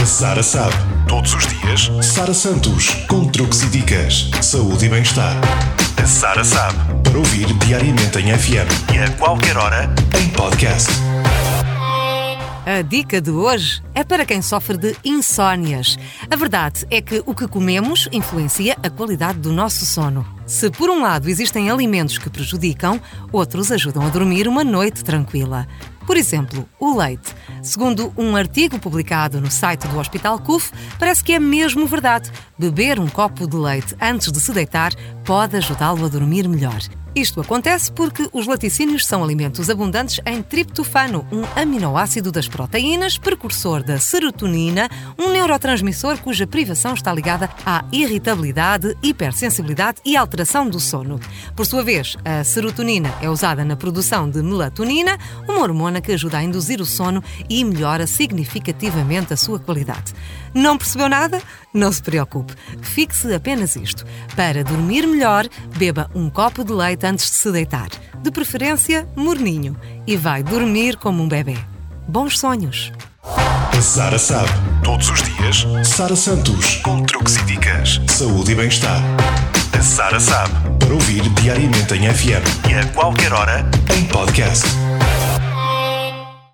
A Sara sabe. Todos os dias, Sara Santos. Com truques e dicas. Saúde e bem-estar. A Sara sabe. Para ouvir diariamente em FM. E a qualquer hora, em podcast. A dica de hoje é para quem sofre de insónias. A verdade é que o que comemos influencia a qualidade do nosso sono. Se por um lado existem alimentos que prejudicam, outros ajudam a dormir uma noite tranquila. Por exemplo, o leite. Segundo um artigo publicado no site do Hospital CUF, parece que é mesmo verdade. Beber um copo de leite antes de se deitar pode ajudá-lo a dormir melhor. Isto acontece porque os laticínios são alimentos abundantes em triptofano, um aminoácido das proteínas, precursor da serotonina, um neurotransmissor cuja privação está ligada à irritabilidade, hipersensibilidade e alteração do sono. Por sua vez, a serotonina é usada na produção de melatonina, uma hormona que ajuda a induzir o sono e melhora significativamente a sua qualidade. Não percebeu nada? Não se preocupe. Fixe apenas isto. Para dormir melhor, beba um copo de leite antes de se deitar. De preferência, morninho. E vai dormir como um bebê. Bons sonhos! Sara sabe. Todos os dias, Sara Santos. Com truques e dicas. Saúde e bem-estar. A Sara sabe. Para ouvir diariamente em FM. E a qualquer hora, em podcast.